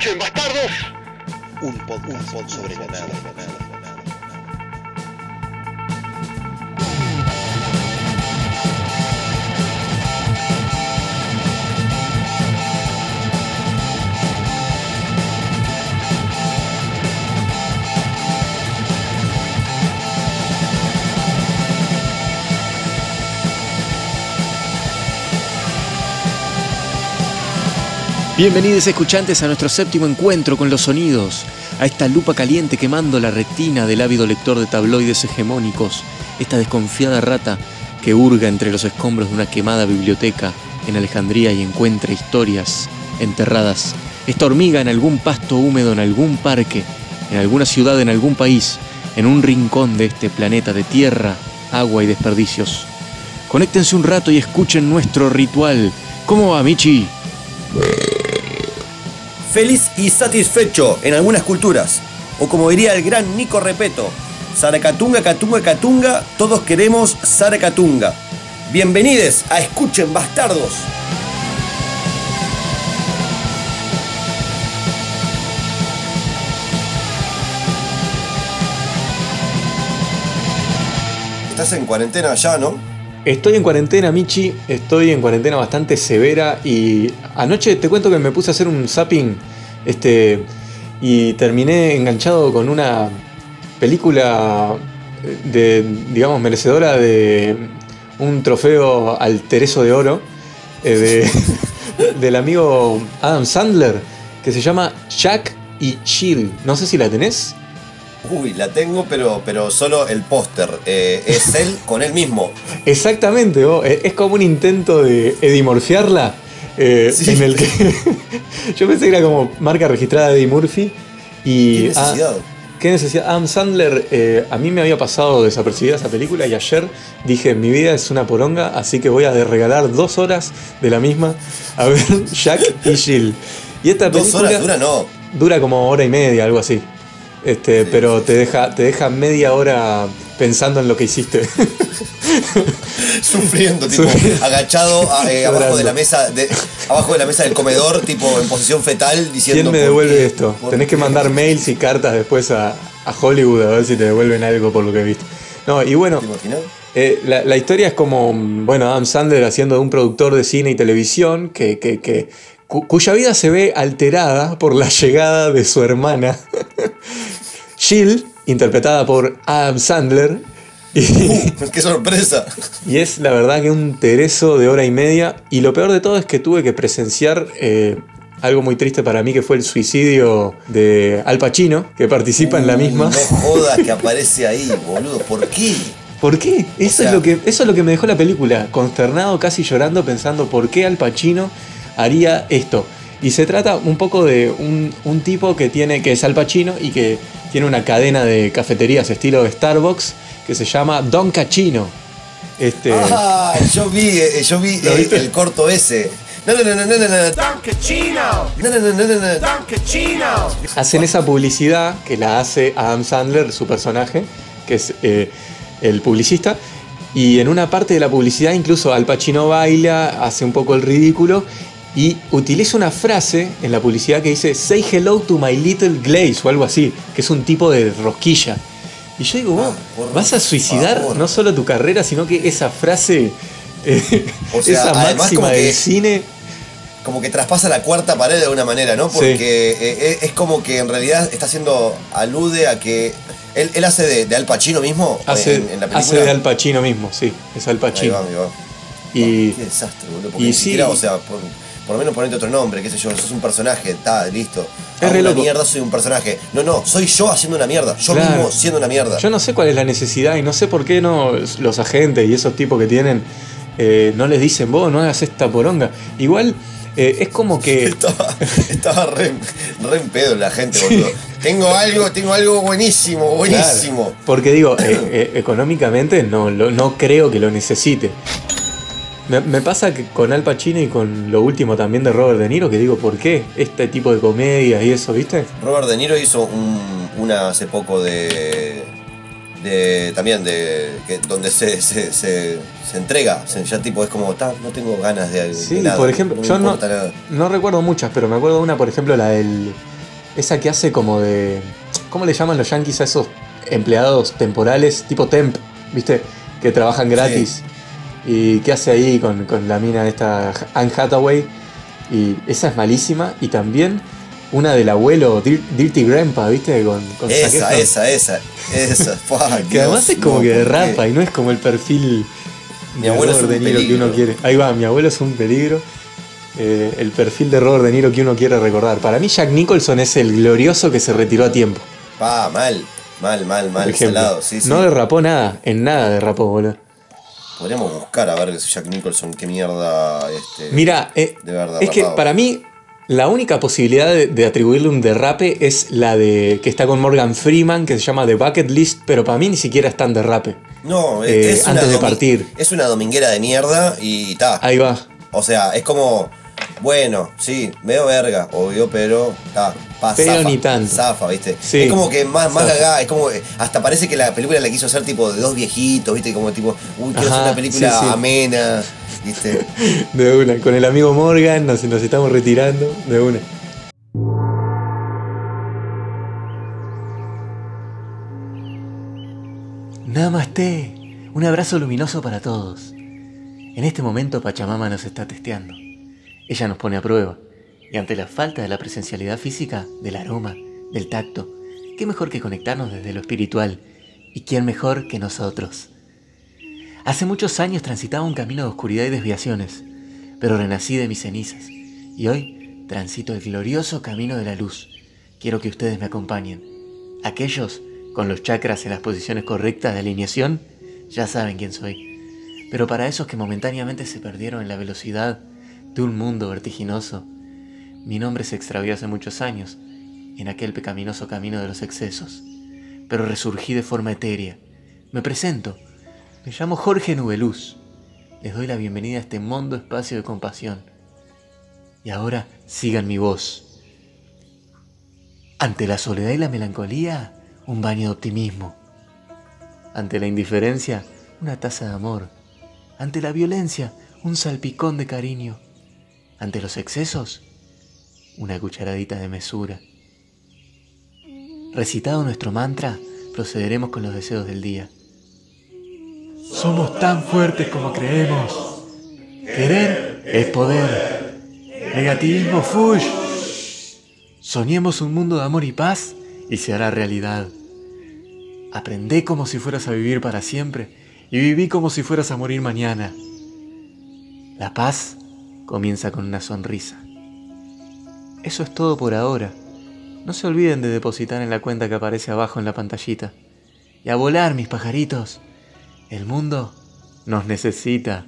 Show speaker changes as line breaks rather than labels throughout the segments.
Escuchen, bastardos.
Un podcast sobre la nada.
Bienvenidos escuchantes a nuestro séptimo encuentro con los sonidos, a esta lupa caliente quemando la retina del ávido lector de tabloides hegemónicos, esta desconfiada rata que hurga entre los escombros de una quemada biblioteca en Alejandría y encuentra historias enterradas, esta hormiga en algún pasto húmedo, en algún parque, en alguna ciudad, en algún país, en un rincón de este planeta de tierra, agua y desperdicios. Conéctense un rato y escuchen nuestro ritual. ¿Cómo va, Michi?
Feliz y satisfecho en algunas culturas. O como diría el gran Nico Repeto, Saracatunga, Catunga, Catunga, todos queremos Saracatunga. Bienvenidos a Escuchen Bastardos. Estás en cuarentena ya, ¿no?
Estoy en cuarentena, Michi. Estoy en cuarentena bastante severa. Y anoche te cuento que me puse a hacer un zapping. Este. Y terminé enganchado con una película de, digamos, merecedora de un trofeo al Tereso de Oro. eh, de- del amigo Adam Sandler. Que se llama Jack y Jill. No sé si la tenés.
Uy, la tengo, pero, pero solo el póster. Eh, es él con él mismo.
Exactamente. Eh, es como un intento de edimorfiarla. eh,
Sí.
En el que yo pensé que era como marca registrada de Eddie Murphy. Y,
¿Qué necesidad?
ah, ¿Qué necesidad? Adam Sandler, eh, a mí me había pasado desapercibida esa película y ayer dije, mi vida es una poronga, así que voy a regalar dos horas de la misma a ver Jack y Jill. Y esta
Dos
película
horas dura, no.
dura como hora y media, algo así. Este,
Sí,
pero te deja, te deja media hora pensando en lo que hiciste.
Sufriendo, tipo,
Sufriendo.
agachado a- eh, abajo de la mesa, de- abajo de la mesa del comedor, tipo en posición fetal, diciendo.
¿Quién me
¿por
devuelve
qué?
esto?
¿Por
Tenés que mandar mails y cartas después a, a Hollywood a ver si te devuelven algo por lo que viste. No, y bueno,
¿Te
eh, la, la historia es como, bueno, Adam Sandler haciendo de un productor de cine y televisión que, que- que- cu- cuya vida se ve alterada por la llegada de su hermana, Jill, interpretada por Adam Sandler. Y,
¡Qué sorpresa!
y es la verdad que un tereso de hora y media. Y lo peor de todo es que tuve que presenciar eh, algo muy triste para mí, que fue el suicidio de Al Pacino, que participa en la misma.
No jodas que aparece ahí, boludo. ¿Por qué?
¿Por qué? Eso,
sea-
es lo que, eso es lo que me dejó la película, consternado, casi llorando, pensando por qué Al Pacino haría esto. Y se trata un poco de un, un tipo que tiene, que es Al Pacino y que tiene una cadena de cafeterías estilo Starbucks que se llama Don Cachino. Este,
Ah, yo vi, eh, yo vi
¿Lo
eh, el corto ese. No, no, no, no, no, no, no. No, no, no, no, no, no.
hacen esa publicidad que la hace Adam Sandler, su personaje, que es eh, el publicista. Y en una parte de la publicidad incluso Al Pacino baila, hace un poco el ridículo y utiliza una frase en la publicidad que dice Say hello to my little glaze o algo así, que es un tipo de rosquilla. Y yo digo, vos
Ah,
vas a suicidar no solo tu carrera, sino que esa frase, eh,
O sea,
esa máxima del
que-
cine.
Como que traspasa la cuarta pared de alguna manera, ¿no?
Sí.
Porque eh, es como que en realidad está haciendo. alude a que. Él, él hace de, de Al Pacino mismo
Hace,
en, en la película.
hace de Al Pacino mismo, sí, es Al
Ahí
Pacino.
va, ahí va.
Y-
Qué desastre, boludo. Porque
y
ni
sí.
o sea, por, por lo menos ponete otro nombre, qué sé yo, sos un personaje, está, listo.
Es
Hago
re
una
loco.
mierda, soy un personaje. No, no, soy yo haciendo una mierda. Yo
Claro.
mismo siendo una mierda.
Yo no sé cuál es la necesidad y no sé por qué no los agentes y esos tipos que tienen eh, no les dicen vos no hagas esta poronga. Igual eh, es como que
Estaba, estaba re, re en pedo la gente, boludo. Tengo algo, tengo algo buenísimo, buenísimo.
Porque digo, eh, eh, económicamente no, lo- no creo que lo necesite. Me, me pasa que con Al Pacino y con lo último también de Robert De Niro, que digo, ¿por qué este tipo de comedia y eso, viste?
Robert De Niro hizo un- una hace poco de. de también de que, donde se, se, se, se entrega, ya tipo es como, "Ta, no tengo ganas de, de
Sí,
nada,
por ejemplo,
me
yo no,
importa nada".
no recuerdo muchas, pero me acuerdo una, por ejemplo, la del. Esa que hace como de. ¿Cómo le llaman los yankees a esos empleados temporales? Tipo temp, ¿viste? Que trabajan gratis. Y qué hace ahí con, con la mina esta Anne Hathaway. Y esa es malísima. Y también una del abuelo Dir- Dirty Grandpa, ¿viste? Con, con
Esa, esa, esa, esa. Fua,
Que además es como
no,
que derrapa y no es como el perfil
Mi
de
abuelo es
Robert
un
De Niro que uno quiere. Ahí va, mi abuelo es un peligro. Eh, el perfil de Robert De Niro que uno quiere recordar. Para mí Jack Nicholson es el glorioso que se retiró a tiempo.
Pa, mal, mal, mal,
Por
mal,
ejemplo.
salado, sí, sí.
No derrapó nada, en nada derrapó, boludo.
Podríamos buscar a ver Jack Nicholson, qué mierda. Este,
Mira, eh,
de verdad,
es que para mí la única posibilidad de, de atribuirle un derrape es la de que está con Morgan Freeman, que se llama The Bucket List, pero para mí ni siquiera es tan derrape.
No,
eh,
es una
antes de partir.
Es una dominguera de mierda y ta.
Ahí va.
O sea, es como, bueno, sí, veo verga, obvio, pero ta, pa,
Pero
zafa,
ni tanto.
Zafa, ¿viste?
Sí.
Es como que más, más gaga, es como, que hasta parece que la película la quiso hacer tipo de dos viejitos, ¿viste? Como tipo, uy, quiero hacer
Ajá,
una película
sí, sí.
amena, ¿viste?
De una, con el amigo Morgan nos, nos estamos retirando de una. Namaste, un abrazo luminoso para todos. En este momento Pachamama nos está testeando. Ella nos pone a prueba. Y ante la falta de la presencialidad física, del aroma, del tacto, qué mejor que conectarnos desde lo espiritual. ¿Y quién mejor que nosotros? Hace muchos años transitaba un camino de oscuridad y desviaciones, pero renací de mis cenizas y hoy transito el glorioso camino de la luz. Quiero que ustedes me acompañen. Aquellos con los chakras en las posiciones correctas de alineación ya saben quién soy. Pero para esos que momentáneamente se perdieron en la velocidad de un mundo vertiginoso, mi nombre se extravió hace muchos años en aquel pecaminoso camino de los excesos, pero resurgí de forma etérea. Me presento. Me llamo Jorge Nubeluz. Les doy la bienvenida a este mundo espacio de compasión. Y ahora sigan mi voz. Ante la soledad y la melancolía, un baño de optimismo. Ante la indiferencia, una taza de amor. Ante la violencia, un salpicón de cariño. Ante los excesos, una cucharadita de mesura. Recitado nuestro mantra, procederemos con los deseos del día. Somos tan fuertes como creemos. Querer es poder. Negativismo fush. Soñemos un mundo de amor y paz y se hará realidad. Aprendé como si fueras a vivir para siempre y viví como si fueras a morir mañana. La paz comienza con una sonrisa. Eso es todo por ahora. No se olviden de depositar en la cuenta que aparece abajo en la pantallita. Y a volar, mis pajaritos. El mundo nos necesita.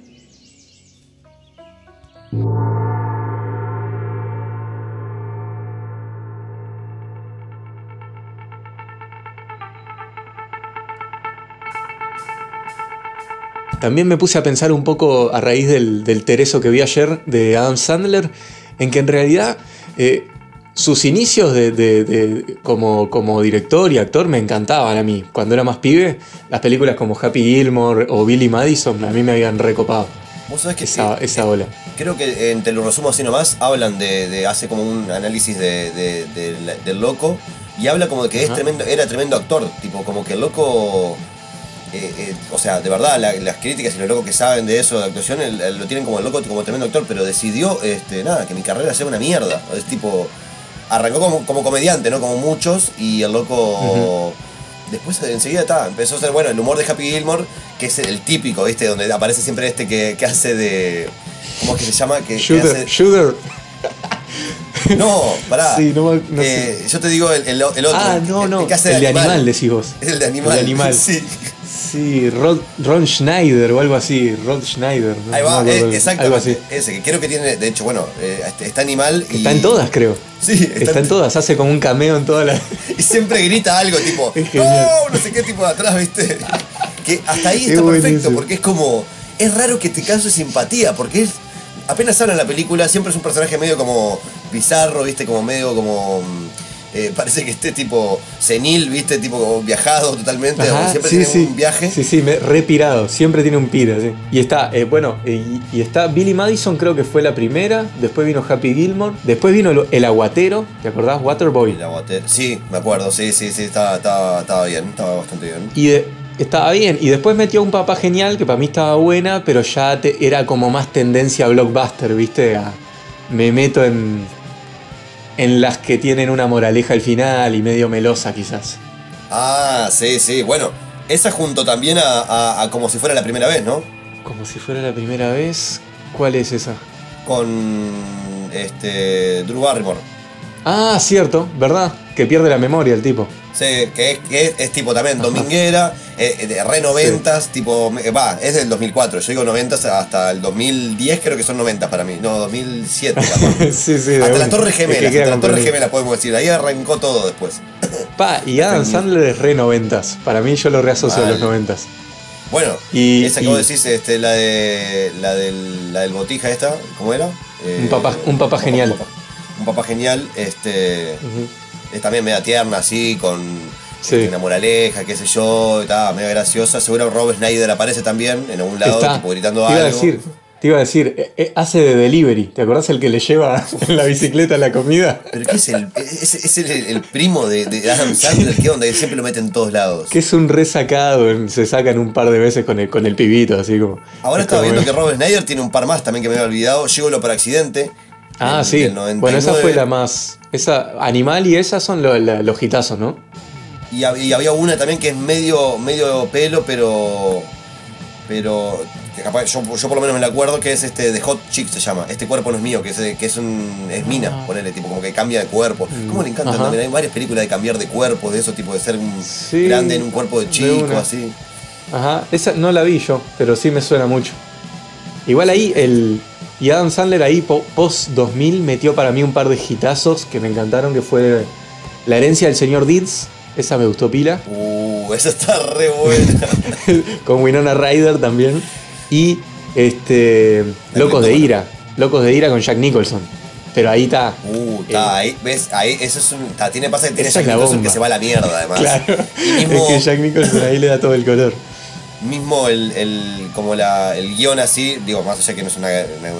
También me puse a pensar un poco a raíz del, del Tereso que vi ayer de Adam Sandler, en que en realidad eh, sus inicios de, de- de- como, como director y actor me encantaban a mí. Cuando era más pibe, las películas como Happy Gilmore o Billy Madison a mí me habían recopado
Vos sabés que
esa,
sí,
esa ola.
Creo que eh, te lo resumo así nomás, hablan de, de- hace como un análisis del loco y habla como de que es tremendo, era tremendo actor, tipo como que el loco, eh, eh, o sea, de verdad la- las críticas y los locos que saben de eso de actuación el- el- lo tienen como el loco como tremendo actor, pero decidió, este, nada, que mi carrera sea una mierda, es tipo, arrancó como, como comediante, ¿no? Como muchos y el loco... Después enseguida está, empezó a ser bueno el humor de Happy Gilmore, que es el típico, ¿viste? Donde aparece siempre este que, que hace de. ¿Cómo es que se llama? Que, que
Shooter,
hace-
Shooter.
No, pará.
Sí, no no
Eh,
sé.
Yo te digo el, el- el otro.
Ah, no,
el
no.
que hace
El de animal, decís vos.
Es el de animal.
El de animal.
Sí.
Sí, Rod, Ron Schneider o algo así. Rod Schneider. ¿no?
Ahí
No
va,
acuerdo
eh.
Algo así.
Ese, que creo que tiene, de hecho, bueno, eh, este- está animal y.
Está en todas, creo.
Sí, está,
Está en todas. Hace como un cameo en todas las.
Y siempre grita algo tipo,
Es
no, no sé qué tipo de atrás, ¿viste? Que hasta ahí
Es
está perfecto,
buenísimo.
porque es como. Es raro que te cause simpatía, porque es. Apenas habla en la película, siempre es un personaje medio como bizarro, ¿viste? Como medio como. Eh, parece que esté tipo senil, ¿viste? Tipo viajado totalmente,
Ajá,
siempre
sí,
tiene
sí.
un viaje.
Sí, sí, me, repirado. Siempre tiene un pira, sí. Y está, eh, bueno, y, y está Billy Madison, creo que fue la primera. Después vino Happy Gilmore. Después vino el, el aguatero, ¿te acordás? Waterboy.
El aguatero. Sí, me acuerdo, sí, sí, sí, estaba, estaba, estaba bien, estaba bastante bien.
Y de- estaba bien. Y después metió un papá genial, que para mí estaba buena, pero ya te- era como más tendencia a blockbuster, ¿viste? A- me meto en, en las que tienen una moraleja al final y medio melosa quizás.
Ah, sí, sí, bueno, esa junto también a, a- a como si fuera la primera vez, ¿no?
Como si fuera la primera vez. ¿Cuál es esa?
Con este Drew Barrymore.
Ah, cierto, ¿verdad? Que pierde la memoria el tipo.
Sí, que es, que es, tipo también dominguera, eh, eh, de re noventas, tipo, eh, va, es del 2004, yo digo noventas hasta el 2010 creo que son noventas para mí, no, 2007 capaz.
sí, sí.
Hasta
una.
la Torre
Es que
Gemela,
queda
hasta la Torre
comprendido.
Gemela podemos decir, ahí arrancó todo después.
Pa, y Adam. Sandler es re noventas. Para mí yo lo reasocio a los noventas.
Bueno,
Y-
esa que
y-
vos decís, este, la de la del, la del botija esta, ¿cómo era? Eh,
Un papá- un papá genial.
Un papá, un papá genial, este. Es también media tierna así, con
Sí.
una moraleja, qué sé yo, está media graciosa. Seguro Rob Snyder aparece también en algún lado,
Está.
tipo gritando
te iba
algo.
a decir, te iba a decir, eh, eh, hace de delivery. ¿Te acordás el que le lleva en la bicicleta la comida?
Pero ¿qué es el, es, es el, el primo de, de Adam Sandler? ¿Qué onda? Que siempre lo mete en todos lados.
Que es un resacado, se sacan un par de veces con el, con el pibito, así como.
Ahora
es
estaba viendo que Rob Snyder tiene un par más también que me había olvidado. Llegó por accidente.
Ah,
del-
sí.
del 99.
Bueno, esa fue la más. Esa, Animal y esas son lo- la- los hitazos, ¿no?
Y, y había una también que es medio, medio pelo, pero. Pero. que capaz- yo, yo por lo menos me la acuerdo que es este de Hot Chick se llama. Este cuerpo no es mío, que es, que es un. es mina,
Ah.
ponele, tipo, como que cambia de cuerpo. ¿Cómo le encanta
Ajá.
también? Hay varias películas de cambiar de cuerpo, de eso, tipo de ser un
Sí,
grande en un cuerpo de chico, así.
Ajá, esa no la vi yo, pero sí me suena mucho. Igual ahí el. Y Adam Sandler ahí po- post 2000 metió para mí un par de hitazos que me encantaron, que fue La herencia del señor Deeds, esa me gustó pila,
Uh, esa está re buena.
con Winona Ryder también, y este Locos de Ira, Locos de Ira con Jack Nicholson. Pero ahí está.
Uh, está ahí, ves, ahí, eso es un. tiene pasa que tiene Jack Nicholson
bomba.
que se va a la mierda, además.
Claro,
mismo,
es que Jack Nicholson ahí le da todo el color.
Mismo el, el- como la, el guion así, digo, más allá que no es una,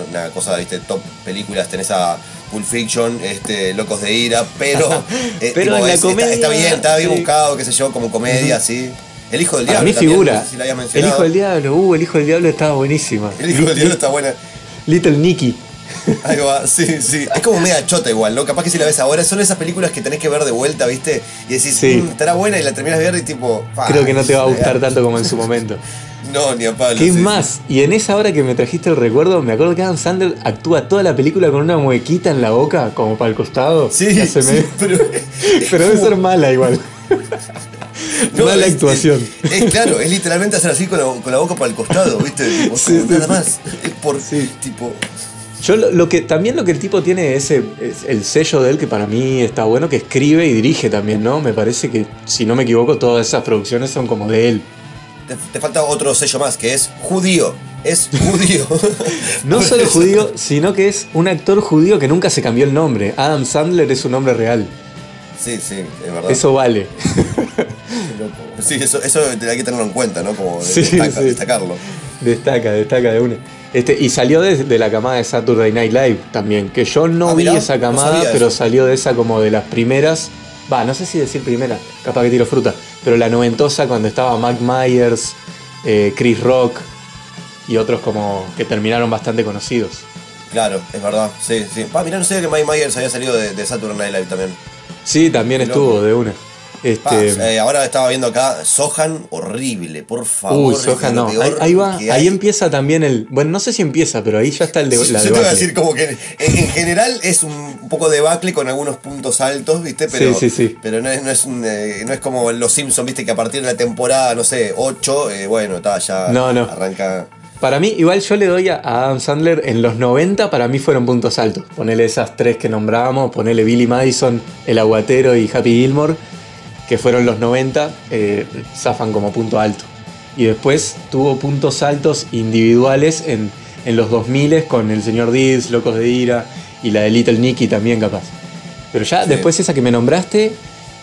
una- cosa, viste, top películas, tenés a Pulp Fiction, este, Locos de Ira, pero, eh,
Pero en la
es- está-
comedia,
está, bien, está bien
sí.
buscado, qué sé yo, como comedia, así. El hijo del diablo.
mí
también,
figura.
no sé si la
el hijo del diablo, uh, el hijo del diablo estaba buenísima.
El hijo del diablo está buena.
Little Nicky.
Ahí va, sí, sí. Es como media chota igual, ¿no? Capaz que si la ves ahora, son esas películas que tenés que ver de vuelta, ¿viste? Y decís,
Sí.
"Mm, estará buena y la terminas de ver y tipo. "Pa,
Creo que no te va a gustar
ya".
tanto como en su momento.
No, ni a palo.
¿Qué
sí,
más? Y en esa hora que me trajiste el recuerdo, me acuerdo que Adam Sandler actúa toda la película con una muequita en la boca, como para el costado.
Sí, sí, pero.
Pero debe ser mala igual.
No,
mala
es-
actuación.
Es, es claro, es literalmente hacer así con la, con la boca para el costado, ¿viste? Tipo, nada más. Es por.
Sí.
Tipo.
Yo lo, lo que también lo que el tipo tiene es, ese- es el sello de él que para mí está bueno, que escribe y dirige también, ¿no? Me parece que, si no me equivoco, todas esas producciones son como de él.
Te, te falta otro sello más, que es judío. Es judío.
No solo judío, sino que es un actor judío que nunca se cambió el nombre. Adam Sandler es su nombre real.
Sí, sí, es verdad.
Eso vale.
Sí, eso, eso hay que tenerlo en cuenta, ¿no? Como
Sí,
destaca-
sí.
destacarlo.
Destaca, destaca de una. Este, y salió de, de la camada de Saturday Night Live también, que yo no
Ah,
vi
mirá,
esa camada, pero salió de esa como de las primeras. Va, no sé si decir primera, capaz que tiro fruta, pero la noventosa cuando estaba Mac Myers, eh, Chris Rock y otros como que terminaron bastante conocidos.
Claro, es verdad. Sí, sí. Mirá, no sé que Mike Myers había salido de, de Saturday Night Live también.
Sí, también estuvo de una. Este,
eh, ahora estaba viendo acá Sohan, horrible, por favor.
Uy,
lo
no. Ahí, ahí va, ahí
hay.
empieza también el. Bueno, no sé si empieza, pero ahí ya está el de,
Yo
la
te voy a
debacle.
decir como que en, en general es un poco debacle con algunos puntos altos, ¿viste? Pero,
Sí, sí, sí.
pero no es, no, es un, eh, no es como los Simpsons, ¿viste? Que a partir de la temporada, no sé, 8, eh, bueno, está, ya
No, no.
arranca.
Para mí, igual yo le doy a Adam Sandler en los 90, para mí fueron puntos altos. Ponele esas tres que nombrábamos, ponele Billy Madison, El Aguatero y Happy Gilmore, que fueron los 90, eh, zafan como punto alto. Y después tuvo puntos altos individuales en, en los 2000 con El Señor Deeds, Locos de Ira y la de Little Nicky también capaz. Pero ya después esa que me nombraste,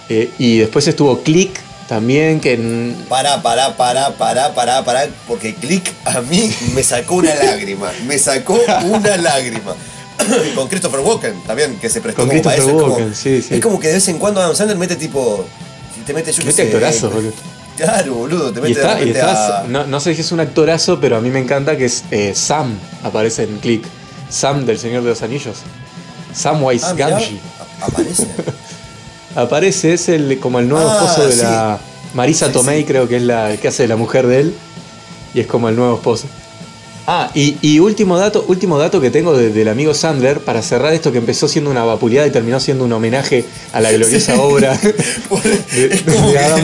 eh, y después estuvo Click también, que... en-
Pará, pará, pará, pará, pará, pará, porque Click a mí me sacó una lágrima. Me sacó una lágrima. Con Christopher Walken también, que se prestó
Con
como para eso. Es como-
Walken, sí, sí.
Es como que de vez en cuando Adam Sandler mete tipo. Te mete yo qué sé,
actorazo, boludo.
Claro, boludo, te
Y
mete de
está, y
repente
está-
a-
no, no sé si es un actorazo, pero a mí me encanta que es eh, Sam, aparece en Click. Sam del Señor de los Anillos. Samwise
Ah,
Gamgee.
aparece.
Aparece, es el, como el nuevo
Ah,
esposo de
sí.
la. Marisa
Sí,
Tomei,
sí.
creo que es la que hace de la mujer de él. Y es como el nuevo esposo. Ah, y, y último dato, último dato que tengo de- del amigo Sandler, para cerrar esto que empezó siendo una vapuleada y terminó siendo un homenaje a la gloriosa obra de, de Adam.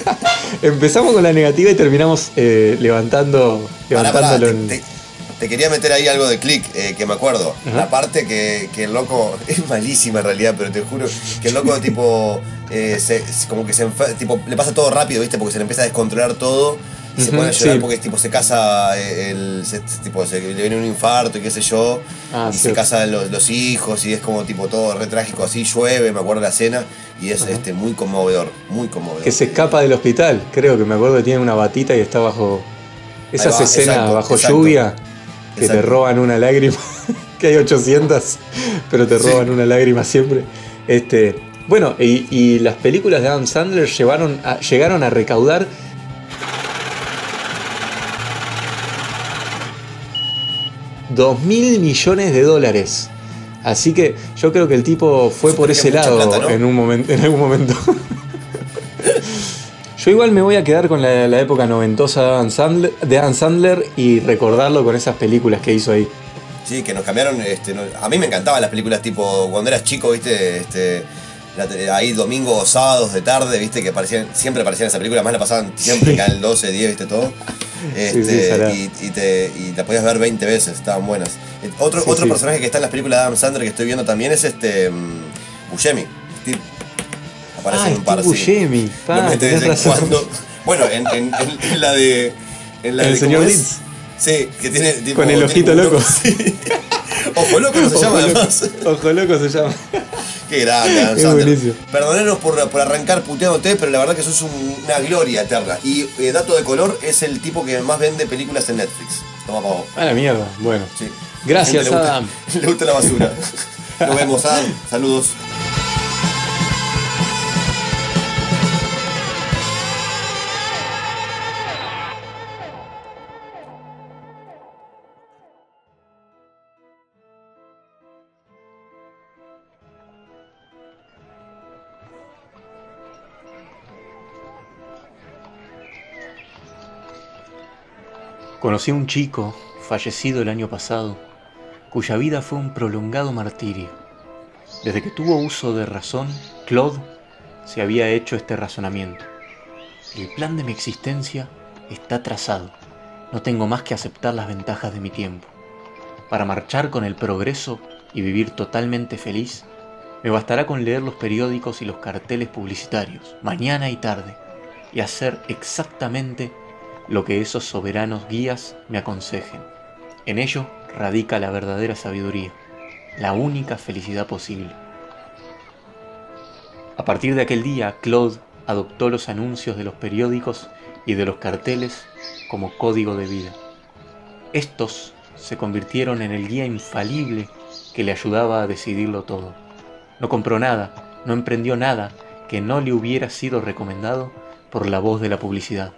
Empezamos con la negativa y terminamos eh, levantando,
Pará, pará,
levantándolo
te,
en.
te- te quería meter ahí algo de click, eh, que me acuerdo.
Ajá.
La parte que, que el loco. Es malísima en realidad, pero te juro que el loco, tipo. eh, se- como que se tipo, le pasa todo rápido, ¿viste? Porque se le empieza a descontrolar todo. Y se
Ujú,
pone a llorar
sí.
porque tipo, se casa. eh, El, se- tipo, se- le viene un infarto y qué sé yo.
Ah,
y se casan los, los hijos y es como tipo todo re trágico así. Llueve, me acuerdo la escena. Y es este, muy conmovedor. Muy conmovedor.
Que se escapa del hospital, creo que me acuerdo que tiene una batita y está bajo. Esas
va,
escenas
exacto,
bajo
exacto.
lluvia que te roban una lágrima, que hay 800, pero te
Sí.
roban una lágrima siempre. Este, bueno, y, y las películas de Adam Sandler llevaron a- llegaron a recaudar dos mil millones de dólares. Así que yo creo que el tipo fue por ese lado
plata, ¿no?
en, un momento, en algún momento. Yo igual me voy a quedar con la, la época noventosa de Adam, Sandler, de Adam Sandler y recordarlo con esas películas que hizo ahí.
Sí, que nos cambiaron. Este, no- a mí me encantaban las películas tipo cuando eras chico, viste, este, la ahí domingos o sábados de tarde, viste, que siempre aparecían esas películas, más la pasaban siempre
Sí.
Canal 12, 10, viste todo.
Sí,
Este, y, y te, y la podías ver 20 veces, estaban buenas. Eh, Otro,
Sí,
otro personaje que está en las películas de Adam Sandler que estoy viendo también es este mm, Buscemi. Steve. Aparece
Ah,
en un par.
Buscemi, pa,
de vez cuando. Bueno, en, en- en- en la de. En la
El
de
señor. Leeds.
Sí, que tiene. tipo,
Con el ojito loco.
Ojo loco no se
Ojo
llama
loco,
además.
Ojo loco se llama.
Qué grande, Adam. Perdonenos por, por arrancar puteándote, pero la verdad que sos un- una gloria eterna. Y eh, dato de color, es el tipo que más vende películas en Netflix. Toma pa' vos.
A la mierda. Bueno.
Sí.
Gracias,
le gusta-
Adam.
Le gusta la basura. Nos vemos, Adam. Saludos.
Conocí a un chico, fallecido el año pasado, cuya vida fue un prolongado martirio. Desde que tuvo uso de razón, Claude se había hecho este razonamiento. El plan de mi existencia está trazado. No tengo más que aceptar las ventajas de mi tiempo. Para marchar con el progreso y vivir totalmente feliz, me bastará con leer los periódicos y los carteles publicitarios, mañana y tarde, y hacer exactamente lo que esos soberanos guías me aconsejen. En ello radica la verdadera sabiduría, la única felicidad posible. A partir de aquel día, Claude adoptó los anuncios de los periódicos y de los carteles como código de vida. Estos se convirtieron en el guía infalible que le ayudaba a decidirlo todo. No compró nada, no emprendió nada que no le hubiera sido recomendado por la voz de la publicidad.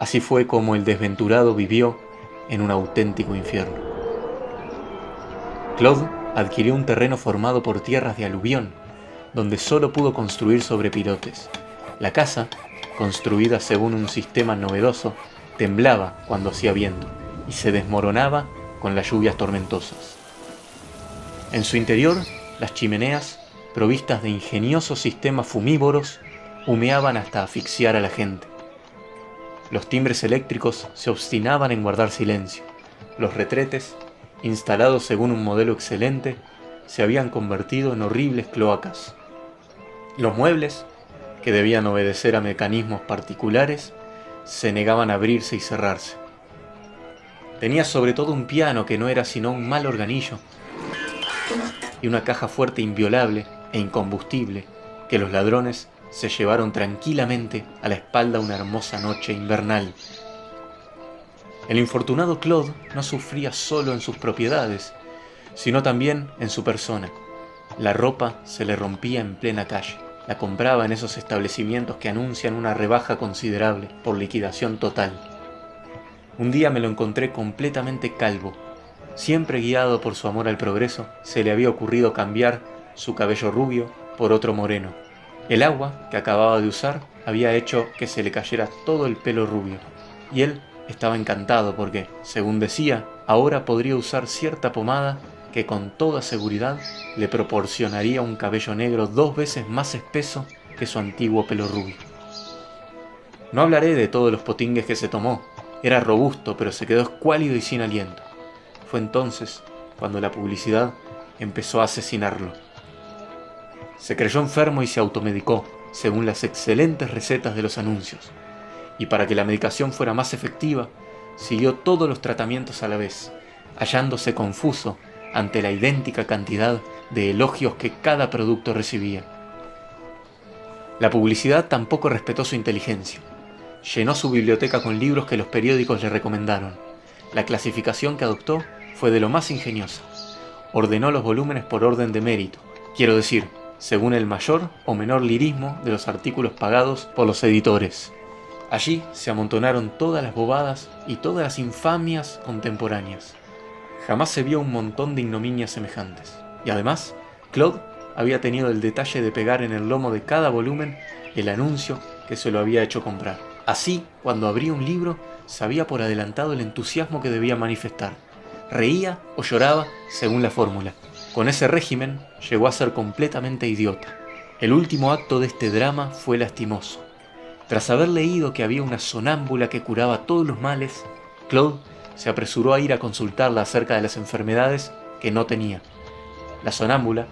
Así fue como el desventurado vivió en un auténtico infierno. Claude adquirió un terreno formado por tierras de aluvión, donde solo pudo construir sobre pilotes. La casa, construida según un sistema novedoso, temblaba cuando hacía viento y se desmoronaba con las lluvias tormentosas. En su interior, las chimeneas, provistas de ingeniosos sistemas fumívoros, humeaban hasta asfixiar a la gente. Los timbres eléctricos se obstinaban en guardar silencio. Los retretes, instalados según un modelo excelente, se habían convertido en horribles cloacas. Los muebles, que debían obedecer a mecanismos particulares, se negaban a abrirse y cerrarse. Tenía sobre todo un piano que no era sino un mal organillo y una caja fuerte inviolable e incombustible que los ladrones se llevaron tranquilamente a la espalda una hermosa noche invernal. El infortunado Claude no sufría solo en sus propiedades, sino también en su persona. La ropa se le rompía en plena calle. La compraba en esos establecimientos que anuncian una rebaja considerable por liquidación total. Un día me lo encontré completamente calvo. Siempre guiado por su amor al progreso, se le había ocurrido cambiar su cabello rubio por otro moreno. El agua que acababa de usar había hecho que se le cayera todo el pelo rubio. Y él estaba encantado porque, según decía, ahora podría usar cierta pomada que con toda seguridad le proporcionaría un cabello negro dos veces más espeso que su antiguo pelo rubio. No hablaré de todos los potingues que se tomó, era robusto, pero se quedó escuálido y sin aliento. Fue entonces cuando la publicidad empezó a asesinarlo. Se creyó enfermo y se automedicó, según las excelentes recetas de los anuncios. Y para que la medicación fuera más efectiva, siguió todos los tratamientos a la vez, hallándose confuso ante la idéntica cantidad de elogios que cada producto recibía. La publicidad tampoco respetó su inteligencia. Llenó su biblioteca con libros que los periódicos le recomendaron. La clasificación que adoptó fue de lo más ingeniosa. Ordenó los volúmenes por orden de mérito, quiero decir, según el mayor o menor lirismo de los artículos pagados por los editores. Allí se amontonaron todas las bobadas y todas las infamias contemporáneas. Jamás se vio un montón de ignominias semejantes. Y además, Claude había tenido el detalle de pegar en el lomo de cada volumen el anuncio que se lo había hecho comprar. Así, cuando abría un libro, sabía por adelantado el entusiasmo que debía manifestar. Reía o lloraba según la fórmula. Con ese régimen llegó a ser completamente idiota. El último acto de este drama fue lastimoso. Tras haber leído que había una sonámbula que curaba todos los males, Claude se apresuró a ir a consultarla acerca de las enfermedades que no tenía. La sonámbula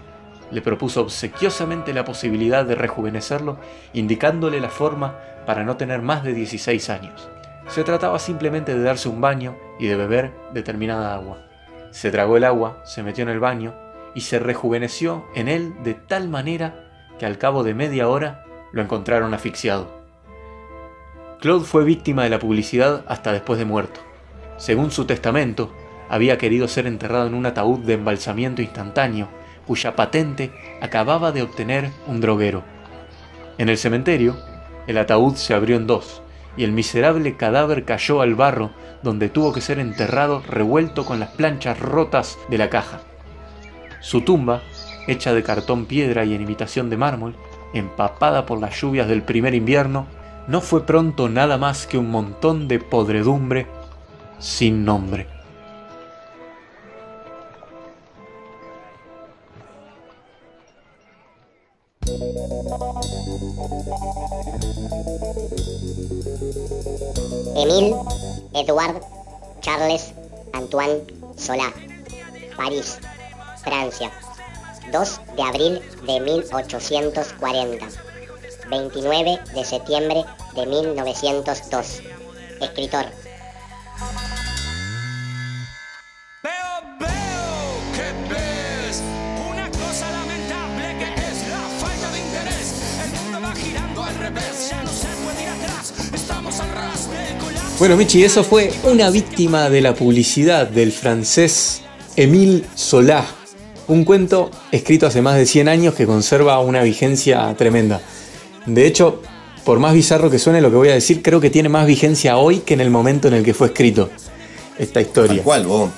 le propuso obsequiosamente la posibilidad de rejuvenecerlo, indicándole la forma para no tener más de 16 años. Se trataba simplemente de darse un baño y de beber determinada agua. Se tragó el agua, se metió en el baño y se rejuveneció en él de tal manera que al cabo de media hora lo encontraron asfixiado. Claude fue víctima de la publicidad hasta después de muerto. Según su testamento, había querido ser enterrado en un ataúd de embalsamiento instantáneo, cuya patente acababa de obtener un droguero. En el cementerio, el ataúd se abrió en dos, y el miserable cadáver cayó al barro, donde tuvo que ser enterrado revuelto con las planchas rotas de la caja. Su tumba, hecha de cartón piedra y en imitación de mármol, empapada por las lluvias del primer invierno, no fue pronto nada más que un montón de podredumbre sin nombre.
Émile Edouard Charles Antoine Zola, París, Francia, 2 de abril de 1840, 29 de septiembre de 1902, escritor.
Veo, veo que ves una cosa lamentable que es la falta de interés. El mundo va girando al revés, ya no se puede ir atrás. Estamos al ras del colapso.
Bueno, Michi, eso fue una víctima de la publicidad del francés Émile Zola. Un cuento escrito hace más de 100 años que conserva una vigencia tremenda. De hecho, por más bizarro que suene lo que voy a decir, creo que tiene más vigencia hoy que en el momento en el que fue escrito esta historia.
Tal cual, vos.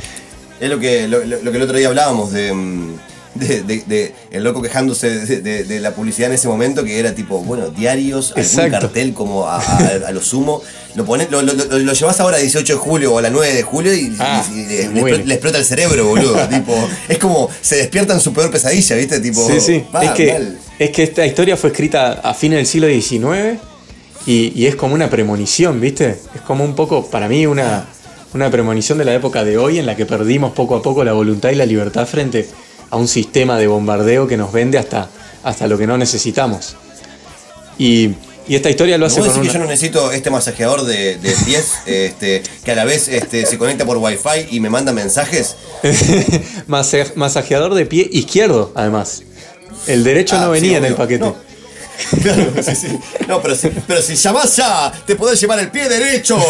es lo que, lo, lo- lo que el otro día hablábamos de, mm, de, de- de el loco quejándose de, la publicidad en ese momento, que era tipo, bueno, diarios, algún
Exacto.
cartel como a, a- a lo sumo. Lo, pones, lo, lo, lo- lo llevas ahora a 18 de julio o a la 9 de julio y,
Ah,
y- y le, explota, le explota el cerebro, boludo. tipo, es como se despierta en su peor pesadilla, ¿viste? Tipo,
Sí, sí. es, que,
mal.
es que esta historia fue escrita a fines del siglo XIX y, y es como una premonición, ¿viste? Es como un poco, para mí, una, una premonición de la época de hoy en la que perdimos poco a poco la voluntad y la libertad frente a un sistema de bombardeo que nos vende hasta, hasta lo que no necesitamos. Y, y esta historia lo hace
¿Vos
con
decís que
una...
yo no necesito este masajeador de, de pies este, que a la vez este, se conecta por wifi y me manda mensajes?
Masa- masajeador de pie izquierdo, además. El derecho
Ah,
no
sí,
venía en el paquete.
No. Claro, sí, sí. No, pero si, pero si llamás ya, te podés llevar el pie derecho.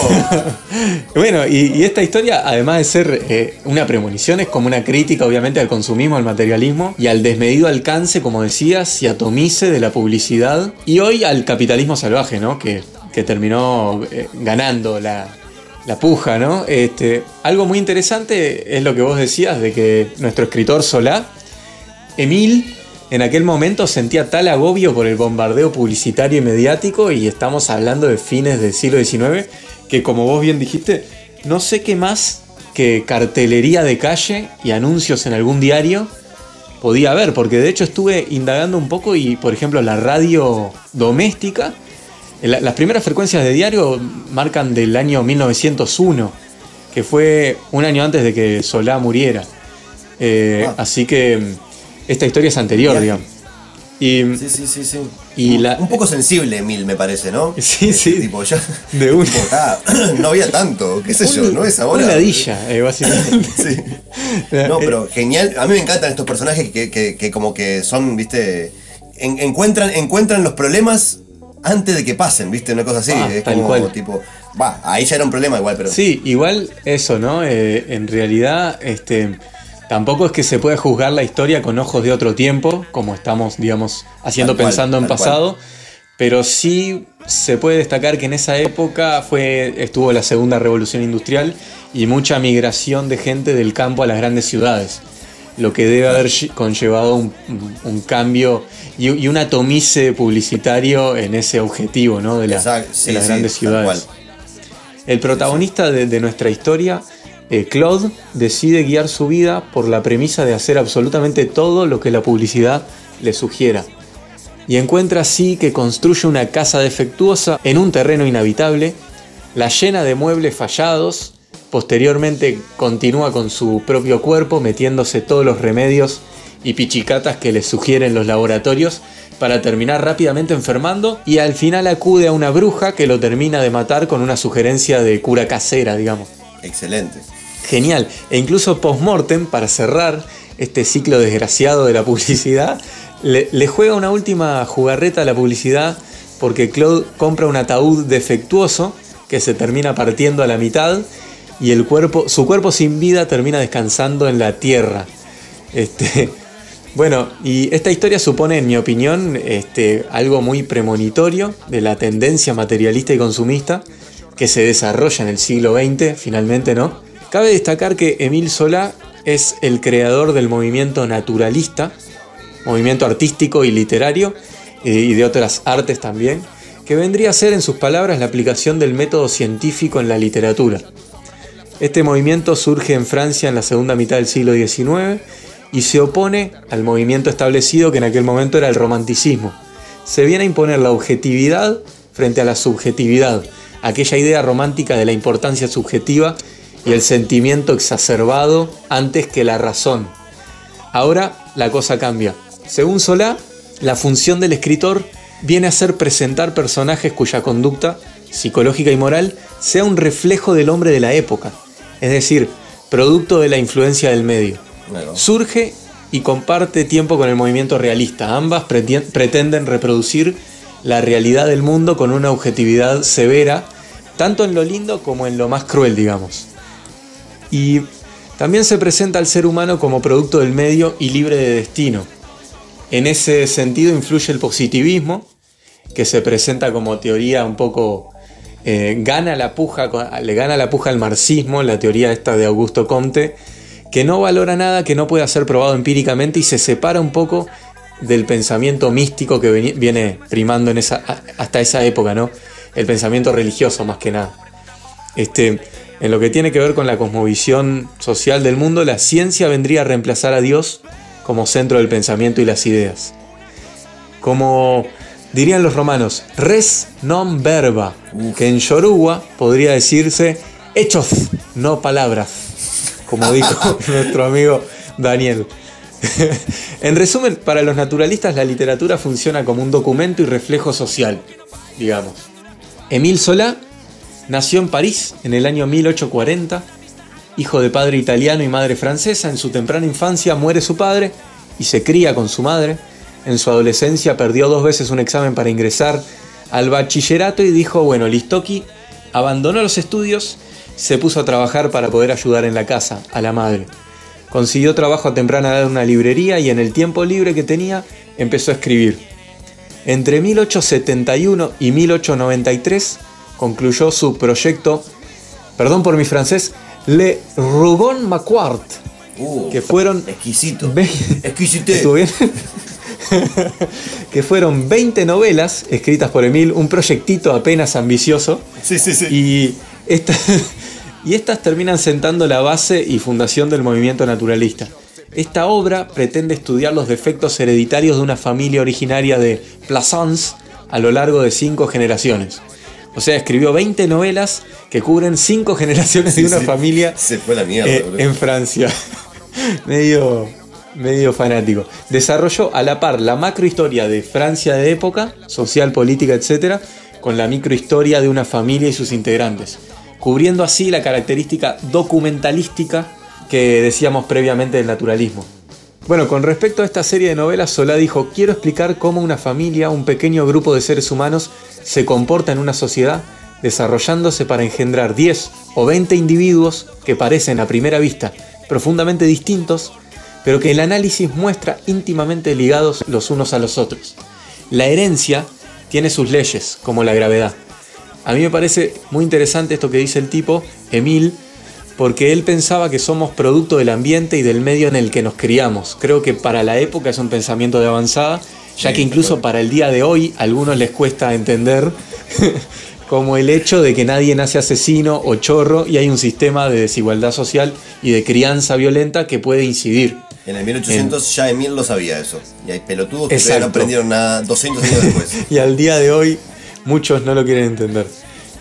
Bueno, y, esta historia, además de ser eh, una premonición, es como una crítica, obviamente, al consumismo, al materialismo y al desmedido alcance, como decías, y atomice de la publicidad. Y hoy al capitalismo salvaje, ¿no? Que, que terminó eh, ganando la, la puja, ¿no? Este, algo muy interesante es lo que vos decías de que nuestro escritor Solá, Emil, en aquel momento sentía tal agobio por el bombardeo publicitario y mediático, y estamos hablando de fines del siglo XIX, que como vos bien dijiste, no sé qué más que cartelería de calle y anuncios en algún diario podía haber, porque de hecho estuve indagando un poco y, por ejemplo, la radio doméstica, la- las primeras frecuencias de diario marcan del año 1901, que fue un año antes de que Solá muriera. Eh,
Ah.
Así que esta historia es anterior, digamos. Y,
Sí, sí, sí, sí.
Y
un,
la-
un poco sensible, Emil, me parece, ¿no?
Sí, sí.
Tipo, ya.
De una.
tipo, ah, no había tanto, qué sé yo,
un-
¿no es ahora?
un ladilla, eh, básicamente.
Sí. No, pero genial. A mí me encantan estos personajes que, que- que como que son, viste, en- encuentran, encuentran los problemas antes de que pasen, viste, una cosa así.
Ah,
es
tal
como
cual.
tipo, va, ahí ya era un problema igual, pero.
Sí, igual eso, ¿no? Eh, en realidad, este, tampoco es que se pueda juzgar la historia con ojos de otro tiempo, como estamos, digamos, haciendo
cual,
pensando en pasado, pero sí se puede destacar que en esa época fue, estuvo la segunda revolución industrial y mucha migración de gente del campo a las grandes ciudades. Lo que debe haber lle- conllevado un, un cambio y, y un atomice publicitario en ese objetivo, ¿no? De, la-
Exacto,
de
sí,
las
sí,
grandes ciudades. El protagonista de, de nuestra historia, eh, Claude, decide guiar su vida por la premisa de hacer absolutamente todo lo que la publicidad le sugiera. Y encuentra así que construye una casa defectuosa en un terreno inhabitable, la llena de muebles fallados, posteriormente continúa con su propio cuerpo metiéndose todos los remedios y pichicatas que le sugieren los laboratorios para terminar rápidamente enfermando y al final acude a una bruja que lo termina de matar con una sugerencia de cura casera, digamos.
Excelente.
Genial. E incluso post-mortem, para cerrar este ciclo desgraciado de la publicidad, le, juega una última jugarreta a la publicidad porque Claude compra un ataúd defectuoso que se termina partiendo a la mitad y el cuerpo, su cuerpo sin vida termina descansando en la tierra. Este, bueno, y esta historia supone, en mi opinión, este, algo muy premonitorio de la tendencia materialista y consumista que se desarrolla en el siglo XX, finalmente, ¿no? Cabe destacar que Emile Solá es el creador del movimiento naturalista, movimiento artístico y literario, y de otras artes también, que vendría a ser, en sus palabras, la aplicación del método científico en la literatura. Este movimiento surge en Francia en la segunda mitad del siglo XIX y se opone al movimiento establecido que en aquel momento era el romanticismo. Se viene a imponer la objetividad frente a la subjetividad, aquella idea romántica de la importancia subjetiva y el sentimiento exacerbado antes que la razón. Ahora la cosa cambia. Según Solá, la función del escritor viene a ser presentar personajes cuya conducta psicológica y moral sea un reflejo del hombre de la época, es decir, producto de la influencia del medio. Surge y comparte tiempo con el movimiento realista. Ambas pretenden reproducir la realidad del mundo con una objetividad severa, tanto en lo lindo como en lo más cruel, digamos. Y también se presenta al ser humano como producto del medio y libre de destino. En ese sentido influye el positivismo, que se presenta como teoría un poco eh, gana la puja, le gana la puja al marxismo, la teoría esta de Augusto Comte, que no valora nada que no pueda ser probado empíricamente y se separa un poco del pensamiento místico que viene primando hasta esa época, ¿no? El pensamiento religioso más que nada. Este, en lo que tiene que ver con la cosmovisión social del mundo, la ciencia vendría a reemplazar a Dios como centro del pensamiento y las ideas. Como dirían los romanos, res non verba, que en yoruba podría decirse hechos, no palabras, como dijo nuestro amigo Daniel. en resumen, para los naturalistas la literatura funciona como un documento y reflejo social, digamos. Émile Solá nació en París en el año 1840, hijo de padre italiano y madre francesa. En su temprana infancia muere su padre y se cría con su madre. en su adolescencia perdió dos veces un examen para ingresar al bachillerato y dijo, bueno, Listoki abandonó los estudios, se puso a trabajar para poder ayudar en la casa a la madre. Consiguió trabajo a temprana edad en una librería y en el tiempo libre que tenía empezó a escribir. Entre 1871 y 1893 concluyó su proyecto, perdón por mi francés, Le Rougon Macquart,
Uh,
que fueron
exquisito.
Que fueron 20 novelas escritas por Emil, un proyectito apenas ambicioso.
Sí, sí, sí.
Y, esta- y estas terminan sentando la base y fundación del movimiento naturalista. Esta obra pretende estudiar los defectos hereditarios de una familia originaria de Plaisance a lo largo de cinco generaciones. O sea, escribió 20 novelas que cubren cinco generaciones
Sí,
de una
sí.
familia
Se fue la mierda,
eh, en Francia. medio, medio fanático. Desarrolló a la par la macrohistoria de Francia de época, social, política, etc., con la microhistoria de una familia y sus integrantes, cubriendo así la característica documentalística que decíamos previamente del naturalismo. Bueno, con respecto a esta serie de novelas, Solá dijo, quiero explicar cómo una familia, un pequeño grupo de seres humanos, se comporta en una sociedad, desarrollándose para engendrar 10 o 20 individuos que parecen a primera vista profundamente distintos, pero que el análisis muestra íntimamente ligados los unos a los otros. La herencia tiene sus leyes, como la gravedad. A mí me parece muy interesante esto que dice el tipo, Emil, porque él pensaba que somos producto del ambiente y del medio en el que nos criamos. Creo que para la época es un pensamiento de avanzada, ya
Sí,
que incluso para el día de hoy a algunos les cuesta entender como el hecho de que nadie nace asesino o chorro y hay un sistema de desigualdad social y de crianza violenta que puede incidir.
En el 1800 ya Emil lo sabía eso. Y hay pelotudos que no aprendieron nada 200 años después.
y al día de hoy muchos no lo quieren entender.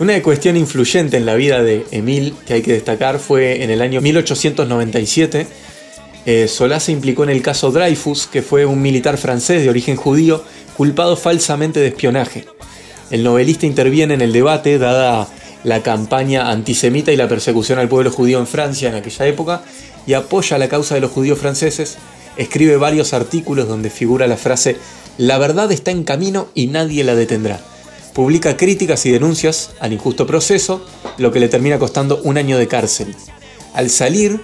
Una cuestión influyente en la vida de Emil que hay que destacar fue en el año 1897. eh, Solá se implicó en el caso Dreyfus, que fue un militar francés de origen judío culpado falsamente de espionaje. El novelista interviene en el debate, dada la campaña antisemita y la persecución al pueblo judío en Francia en aquella época, y apoya la causa de los judíos franceses. Escribe varios artículos donde figura la frase La verdad está en camino y nadie la detendrá. Publica críticas y denuncias al injusto proceso, lo que le termina costando un año de cárcel. Al salir,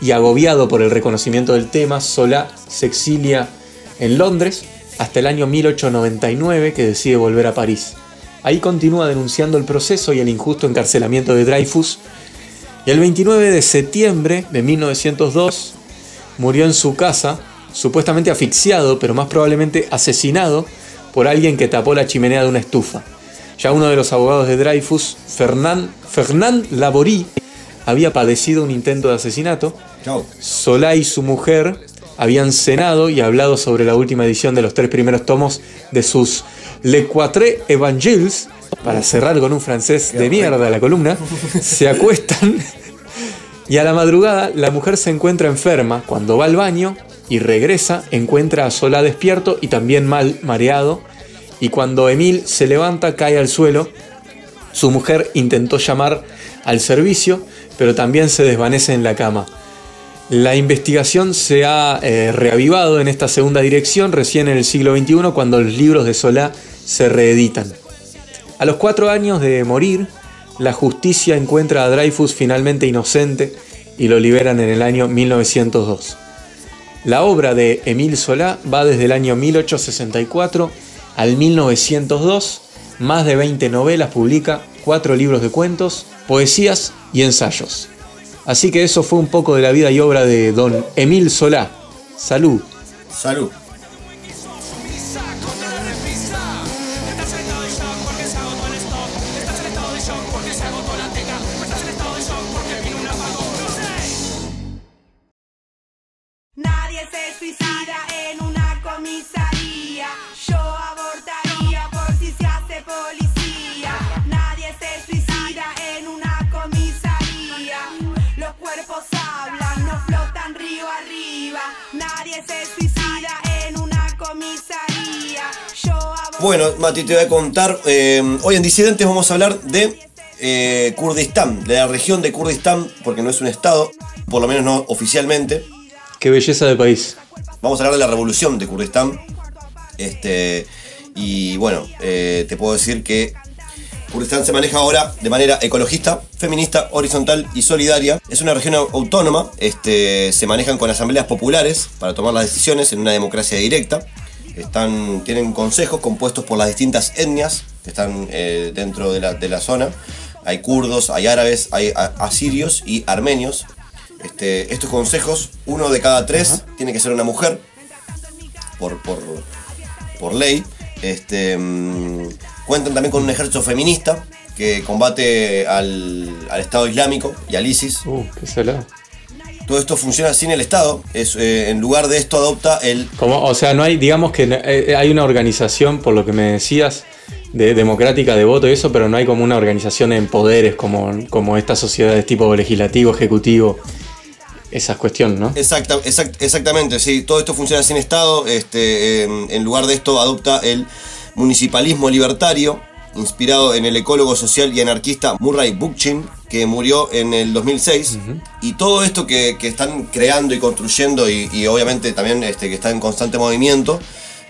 y agobiado por el reconocimiento del tema, Solá se exilia en Londres hasta el año 1899 que decide volver a París. Ahí continúa denunciando el proceso y el injusto encarcelamiento de Dreyfus. Y el 29 de septiembre de 1902 murió en su casa, supuestamente asfixiado, pero más probablemente asesinado por alguien que tapó la chimenea de una estufa. Ya uno de los abogados de Dreyfus, Fernand, Fernand Laborie, había padecido un intento de asesinato. Solá y su mujer habían cenado y hablado sobre la última edición de los tres primeros tomos de sus Le Quatre Evangiles, para cerrar con un francés de mierda la columna, se acuestan y a la madrugada la mujer se encuentra enferma. Cuando va al baño y regresa, encuentra a Solá despierto y también mal mareado. Y cuando Emil se levanta, cae al suelo. Su mujer intentó llamar al servicio, pero también se desvanece en la cama. La investigación se ha eh, reavivado en esta segunda dirección recién en el siglo XXI cuando los libros de Solá se reeditan. A los cuatro años de morir, la justicia encuentra a Dreyfus finalmente inocente y lo liberan en el año 1902. La obra de Émile Solá va desde el año 1864 al 1902, más de 20 novelas publica, cuatro libros de cuentos, poesías y ensayos. Así que eso fue un poco de la vida y obra de don Émile Solá. Salud.
Salud. Te voy a contar. eh, hoy en Disidentes vamos a hablar de eh, Kurdistán, de la región de Kurdistán, porque no es un estado, por lo menos no oficialmente.
Qué belleza de país.
Vamos a hablar de la revolución de Kurdistán. Este, y bueno, eh, te puedo decir que Kurdistán se maneja ahora de manera ecologista, feminista, horizontal y solidaria. Es una región au- autónoma, este, se manejan con asambleas populares para tomar las decisiones en una democracia directa. Están, tienen consejos compuestos por las distintas etnias que están eh, dentro de la, de la zona. Hay kurdos, hay árabes, hay asirios y armenios. Este, estos consejos, uno de cada tres tiene que ser una mujer por, por, por ley. Este, mm, cuentan también con un ejército feminista que combate al, al Estado Islámico y al ISIS.
Uh, qué salado.
Todo esto funciona sin el Estado. Es, eh, en lugar de esto adopta el...
Como, o sea, no hay, digamos que eh, hay una organización, por lo que me decías, de democrática de voto y eso, pero no hay como una organización en poderes como, como estas sociedades tipo legislativo, ejecutivo, esas cuestiones, ¿no?
Exacta, exact- exactamente, sí. Todo esto funciona sin Estado. Este, eh, en lugar de esto adopta el municipalismo libertario, inspirado en el ecólogo social y anarquista Murray Bookchin, que murió en el 2006. Y todo esto que, que están creando y construyendo, y, y obviamente también este, que está en constante movimiento,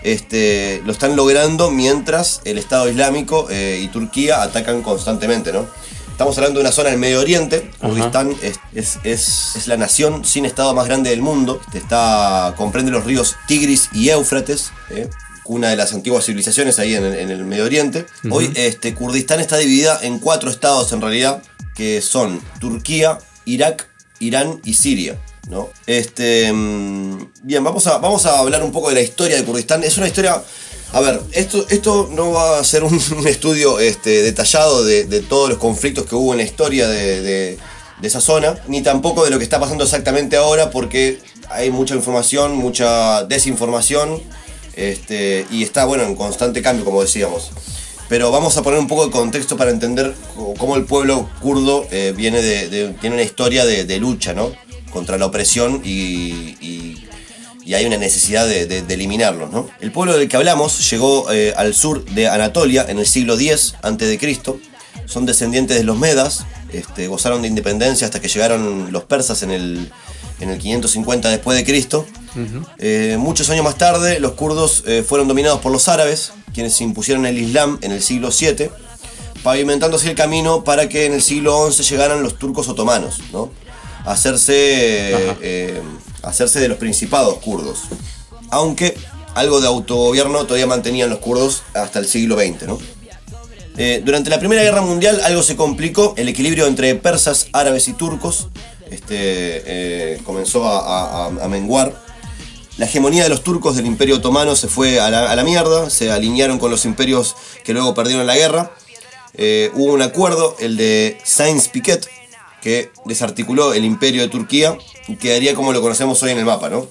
este, lo están logrando mientras el Estado Islámico eh, y Turquía atacan constantemente, ¿no? Estamos hablando de una zona del Medio Oriente.
Ajá.
Kurdistán es, es- es- es la nación sin Estado más grande del mundo. Está, comprende los ríos Tigris y Éufrates. ¿eh? Una de las antiguas civilizaciones ahí en en el Medio Oriente. Hoy este, Kurdistán está dividida en cuatro estados en realidad, que son Turquía, Irak, Irán y Siria. ¿no? Este, mm, bien, vamos a, vamos a hablar un poco de la historia de Kurdistán. Es una historia a ver, esto, esto no va a ser un, estudio este, detallado de, de todos los conflictos que hubo en la historia de, de- de esa zona, ni tampoco de lo que está pasando exactamente ahora, porque hay mucha información, mucha desinformación, este, y está bueno en constante cambio, como decíamos. Pero vamos a poner un poco de contexto para entender cómo el pueblo kurdo eh, tiene una historia de, lucha, ¿no? Contra la opresión y, hay una necesidad de, de- de eliminarlos, ¿no? El pueblo del que hablamos llegó eh, al sur de Anatolia en el siglo X a.C. Son descendientes de los Medas, este, gozaron de independencia hasta que llegaron los persas en el, en el 550 después de Cristo. Eh, muchos años más tarde, los kurdos eh, fueron dominados por los árabes, quienes impusieron el Islam en el siglo VII, pavimentando así el camino para que en el siglo XI llegaran los turcos otomanos, ¿no? A hacerse, eh, hacerse de los principados kurdos. Aunque algo de autogobierno todavía mantenían los kurdos hasta el siglo XX, ¿no? Durante la Primera Guerra Mundial algo se complicó, el equilibrio entre persas, árabes y turcos este, comenzó a, a- a- a menguar. La hegemonía de los turcos del Imperio Otomano se fue a la, a la mierda, se alinearon con los imperios que luego perdieron la guerra. Eh, hubo un acuerdo, el de Sainz-Picquet, que desarticuló el Imperio de Turquía y quedaría como lo conocemos hoy en el mapa, ¿no?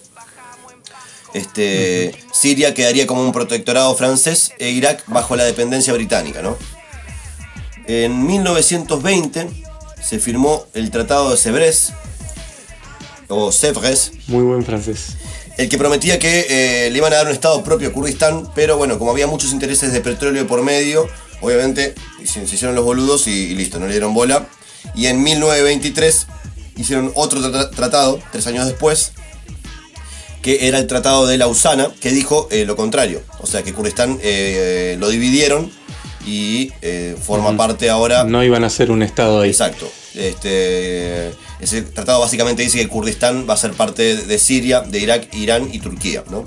Este, Siria quedaría como un protectorado francés e Irak bajo la dependencia británica, ¿no? En 1920 se firmó el Tratado de Sèvres, o Sèvres,
Muy buen francés.
El que prometía que eh, le iban a dar un estado propio a Kurdistán, pero bueno, como había muchos intereses de petróleo por medio, obviamente se, hicieron los boludos y, listo, no le dieron bola. Y en 1923 hicieron otro tra- tratado, tres años después, que era el Tratado de Lausana, que dijo eh, lo contrario. O sea, que Kurdistán eh, lo dividieron y eh, forma parte ahora
No iban a ser un estado ahí.
Exacto. Este, ese tratado básicamente dice que Kurdistán va a ser parte de Siria, de Irak, Irán y Turquía, ¿no?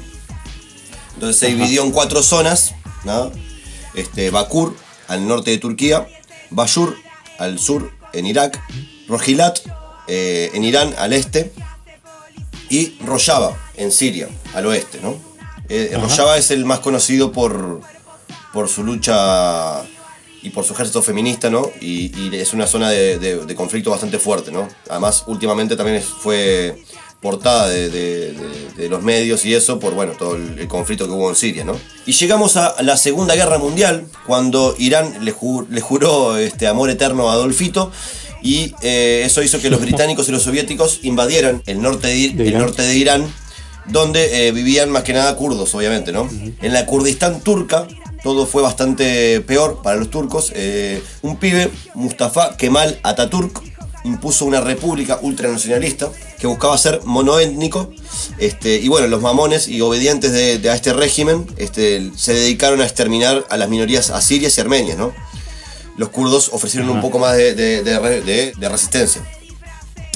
Entonces se dividió en cuatro zonas, ¿no? Este, Bakur, al norte de Turquía, Bashur, al sur, en Irak, Rojilat, eh, en Irán, al este, y Rojava, en Siria, al oeste, ¿no? Eh. Rojava es el más conocido por, por su lucha y por su ejército feminista, ¿no? Y, y es una zona de, de- de conflicto bastante fuerte, ¿no? Además, últimamente también fue portada de, de- los medios y eso por, bueno, todo el, conflicto que hubo en Siria, ¿no? Y llegamos a la Segunda Guerra Mundial, cuando Irán le, ju- le juró este amor eterno a Adolfito, y eh, eso hizo que los británicos y los soviéticos invadieran el norte de, Ir- el norte de Irán, donde eh, vivían más que nada kurdos, obviamente, ¿no? En la Kurdistán turca, todo fue bastante peor para los turcos. Eh, un pibe, Mustafa Kemal Ataturk, impuso una república ultranacionalista que buscaba ser monoétnico. Este, y bueno, los mamones y obedientes de, de a este régimen este, se dedicaron a exterminar a las minorías asirias y armenias, ¿no? Los kurdos ofrecieron un poco más de resistencia.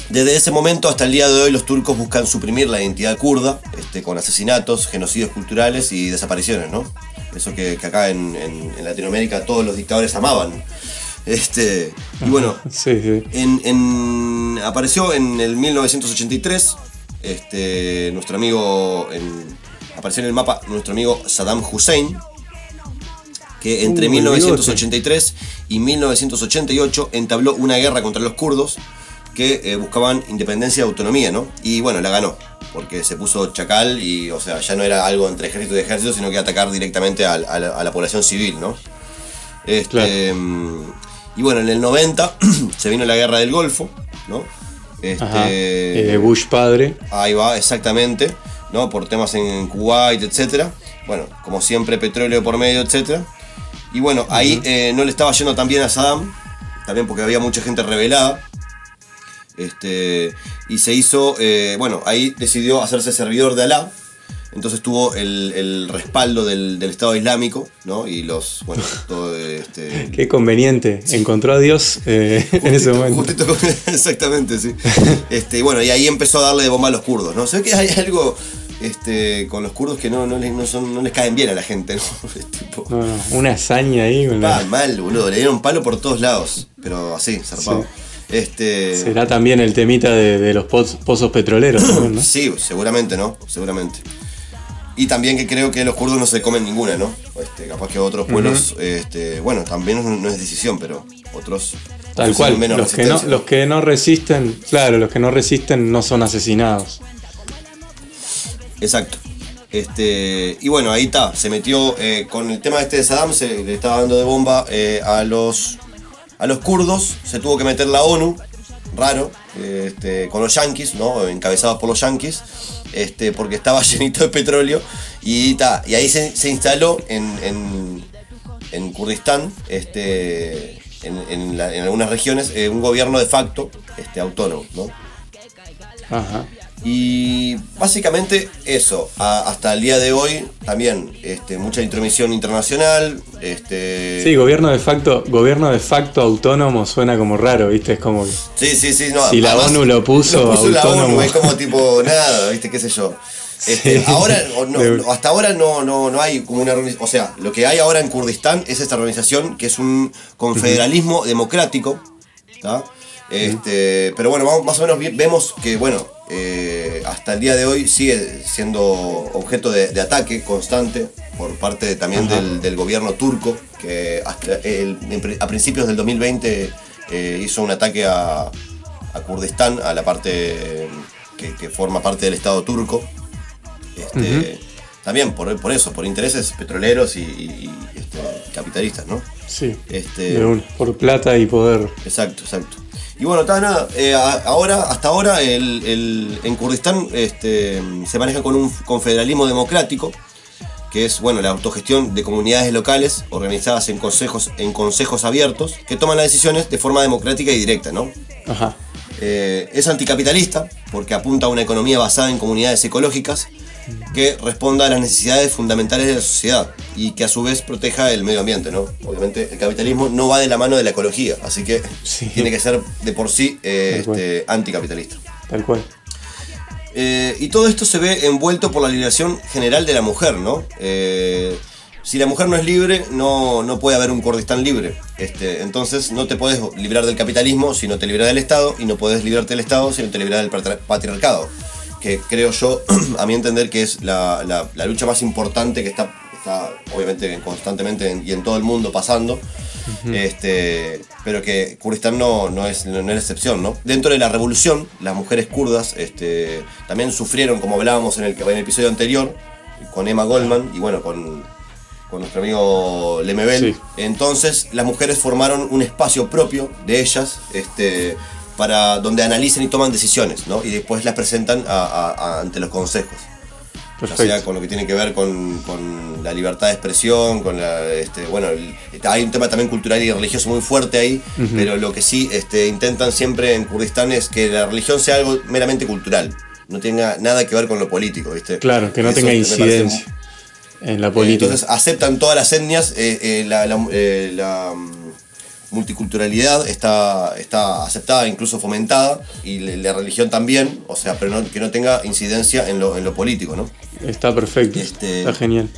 Desde ese momento hasta el día de hoy los turcos buscan suprimir la identidad kurda este, con asesinatos, genocidios culturales y desapariciones, ¿no? Eso que, que acá en, en- en Latinoamérica todos los dictadores amaban. Este, y bueno,
Sí, sí.
en, en- apareció en el 1983. Este, nuestro amigo. apareció en el mapa nuestro amigo Saddam Hussein. Que entre
Uh, el
1983 y 1988 entabló una guerra contra los kurdos que eh, buscaban independencia y autonomía, ¿no? Y bueno, la ganó. Porque se puso chacal y, o sea, ya no era algo entre ejército y ejército, sino que atacar directamente a, la, a la población civil, ¿no? Este,
Claro.
Y bueno, en el 90 se vino la guerra del Golfo, ¿no? Este.
Eh, Bush padre.
Ahí va, exactamente, ¿no? Por temas en Kuwait, etcétera. Bueno, como siempre, petróleo por medio, etcétera. Y bueno, ahí eh, no le estaba yendo tan bien a Saddam, también porque había mucha gente rebelada. Este, y se hizo, eh, bueno, ahí decidió hacerse servidor de Alá. Entonces tuvo el, el respaldo del, del Estado Islámico, ¿no? Y los, bueno, todo este,
Qué conveniente. Encontró a Dios eh, en ese momento.
justito exactamente, sí. Este, y bueno, y ahí empezó a darle de bomba a los kurdos, ¿no? Ve que hay algo este, con los kurdos que no, no, les, no, son, no les caen bien a la gente, ¿no? Es tipo,
No, no, una hazaña ahí. con la-
ah, mal, boludo, le dieron palo por todos lados, pero así, zarpado.
Sí.
Este,
Será también el temita de, de los poz- pozos petroleros también, ¿no?
Sí, seguramente, ¿no? Seguramente. Y también que creo que los kurdos no se comen ninguna, ¿no? Este, capaz que otros pueblos, este, bueno, también no, es decisión, pero otros
Tal cual.
menos
Los que, no, los que no resisten, claro, los que no resisten no son asesinados.
Exacto. Este, y bueno, ahí está, se metió eh, con el tema este de Saddam, se le estaba dando de bomba eh, a, los, a los kurdos, se tuvo que meter la ONU, raro, este, con los yanquis, ¿no? encabezados por los yanquis, este, porque estaba llenito de petróleo, y, ta, y ahí se, instaló en, en, en Kurdistán, este, en, en algunas regiones, eh, un gobierno de facto este, autónomo. ¿no?
Ajá.
Y básicamente eso, a- hasta el día de hoy también este, mucha intromisión internacional. Este,
Sí, gobierno de facto, gobierno de facto autónomo suena como raro, ¿viste? Es como
sí, sí, sí, no,
Si la ONU lo puso
la
autónomo.
ONU, es como tipo nada, ¿viste? ¿Qué sé yo? Este,
Sí.
Ahora, no, hasta ahora no, no, no hay como una organización. O sea, lo que hay ahora en Kurdistán es esta organización que es un confederalismo democrático. ¿tá? Este, Pero bueno, más o menos vemos que, bueno, eh, hasta el día de hoy sigue siendo objeto de, de ataque constante por parte también del, del gobierno turco, que hasta el- a principios del 2020 eh, hizo un ataque a, a Kurdistán, a la parte que, que forma parte del Estado turco. Este, También por, por eso, por intereses petroleros y, este, capitalistas, ¿no?
sí,
Este,
por plata y poder.
Exacto, exacto. Y bueno, está nada. eh, ahora, hasta ahora, el, el- en Kurdistán este, se maneja con un confederalismo democrático, que es bueno la autogestión de comunidades locales organizadas en consejos, en consejos abiertos, que toman las decisiones de forma democrática y directa, ¿no?
Ajá.
Eh, es anticapitalista porque apunta a una economía basada en comunidades ecológicas que responda a las necesidades fundamentales de la sociedad y que a su vez proteja el medio ambiente, ¿no? Obviamente el capitalismo no va de la mano de la ecología, así que
Sí.
tiene que ser de por sí eh, este, anticapitalista.
Tal cual.
Eh, y todo esto se ve envuelto por la liberación general de la mujer, ¿no? Eh, si la mujer no es libre, no, no puede haber un Kurdistán libre. Este, entonces no te puedes librar del capitalismo si no te libras del Estado, y no puedes librarte del Estado si no te libras del patri- patriarcado. Que creo yo, a mi entender, que es la, la- la lucha más importante que está, está obviamente constantemente en- y en todo el mundo pasando. Este, pero que Kurdistán no, no, es, no es la excepción, ¿no? Dentro de la revolución, las mujeres kurdas este, también sufrieron, como hablábamos en el, en el episodio anterior, con Emma Goldman y bueno, con, con nuestro amigo Lemebel.
Sí.
Entonces, las mujeres formaron un espacio propio de ellas, este, para donde analicen y toman decisiones, ¿no? Y después las presentan a- a- a- ante los consejos. O
Perfecto.
sea, con lo que tiene que ver con, con la libertad de expresión, con la, este, bueno, el- hay un tema también cultural y religioso muy fuerte ahí, pero lo que sí este, intentan siempre en Kurdistán es que la religión sea algo meramente cultural, no tenga nada que ver con lo político, ¿viste?
Claro, que no
Eso
tenga incidencia en la
eh,
política.
Entonces aceptan todas las etnias, eh, eh, la, la- eh, la, mm, multiculturalidad está, está aceptada, incluso fomentada, y la, la religión también, o sea, pero no- que no tenga incidencia en lo, en lo político, ¿no?
Está perfecto.
Este-
Está genial.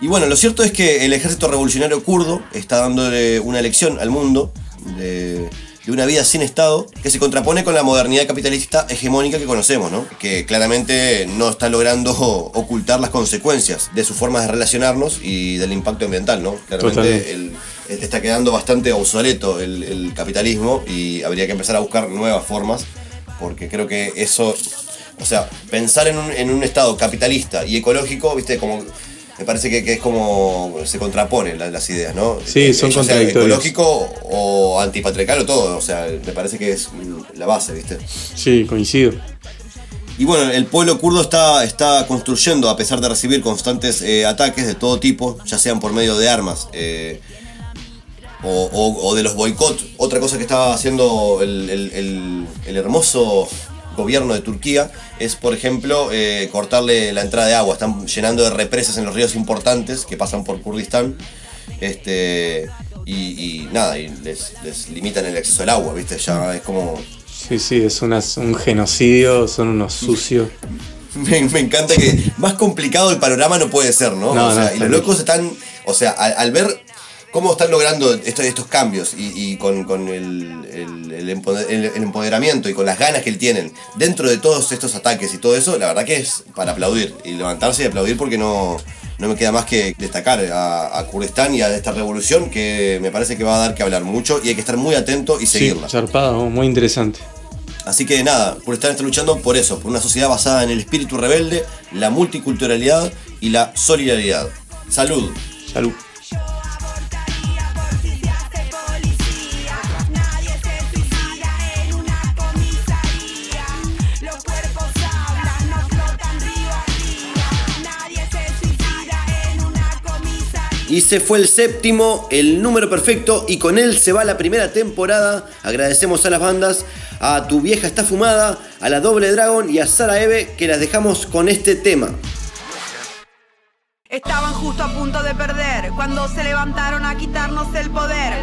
Y bueno, lo cierto es que el ejército revolucionario kurdo está dándole una lección al mundo de, de una vida sin Estado que se contrapone con la modernidad capitalista hegemónica que conocemos, ¿no? Que claramente no está logrando ocultar las consecuencias de sus formas de relacionarnos y del impacto ambiental, ¿no? Claramente el- el- está quedando bastante obsoleto el, el capitalismo y habría que empezar a buscar nuevas formas porque creo que eso, o sea, pensar en un, en un estado capitalista y ecológico, viste, como me parece que, que es como se contraponen la- las ideas, ¿no?
Sí, son
Ya sea
contradictorios.
ecológico o antipatriarcal o todo, o sea, me parece que es la base, viste.
Sí, coincido.
Y bueno, el pueblo kurdo está, está construyendo, a pesar de recibir constantes eh, ataques de todo tipo, ya sean por medio de armas eh, o, o- o de los boicots. Otra cosa que está haciendo el, el- el- el hermoso gobierno de Turquía es, por ejemplo, eh, cortarle la entrada de agua. Están llenando de represas en los ríos importantes que pasan por Kurdistán. Este, y, y nada, y les, les limitan el acceso al agua, ¿viste? Ya es como...
Sí, sí, es un genocidio, son unos sucios.
Me, me encanta que más complicado el panorama no puede ser, ¿no?
No,
o sea,
no,
y los locos están, o sea, al, al ver cómo están logrando estos, estos cambios y, y con, con el, el- el empoder- el- el empoderamiento y con las ganas que él tienen dentro de todos estos ataques y todo eso, la verdad que es para aplaudir y levantarse y aplaudir porque no, no me queda más que destacar a, a Kurdistán y a esta revolución que me parece que va a dar que hablar mucho y hay que estar muy atento y
Sí,
seguirla.
zarpado, muy interesante.
Así que nada, Kurdistán está luchando por eso, por una sociedad basada en el espíritu rebelde, la multiculturalidad y la solidaridad. Salud.
Salud.
Y se fue el séptimo, el número perfecto, y con él se va la primera temporada. Agradecemos a las bandas, a Tu Vieja Está Fumada, a la Doble Dragon y a Sara Eve, que las dejamos con este tema.
Estaban justo a punto de perder cuando se levantaron a quitarnos el poder.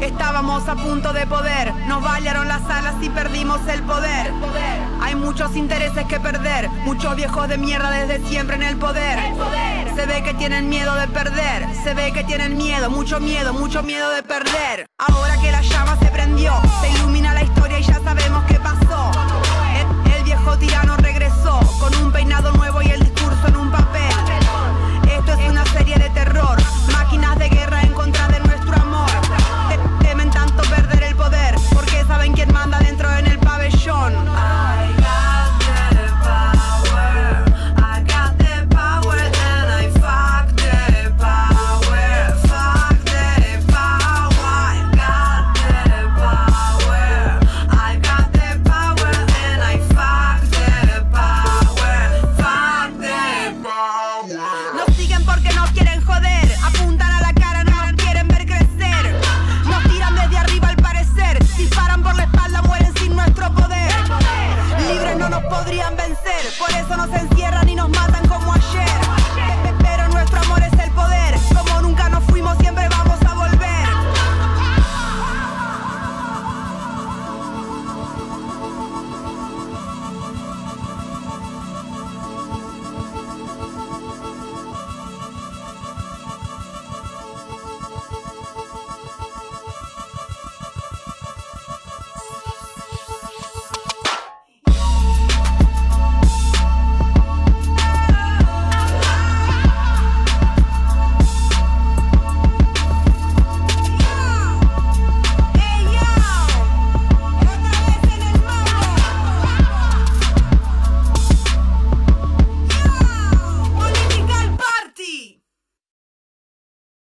Estábamos a punto de poder, nos bailaron las alas y perdimos el poder. Hay muchos intereses que perder, muchos viejos de mierda desde siempre en el poder. Se ve que tienen miedo de perder, se ve que tienen miedo, mucho miedo, mucho miedo de perder. Ahora que la llama se prendió, se ilumina la historia y ya sabemos qué pasó. El viejo tirano regresó con un peinado nuevo y el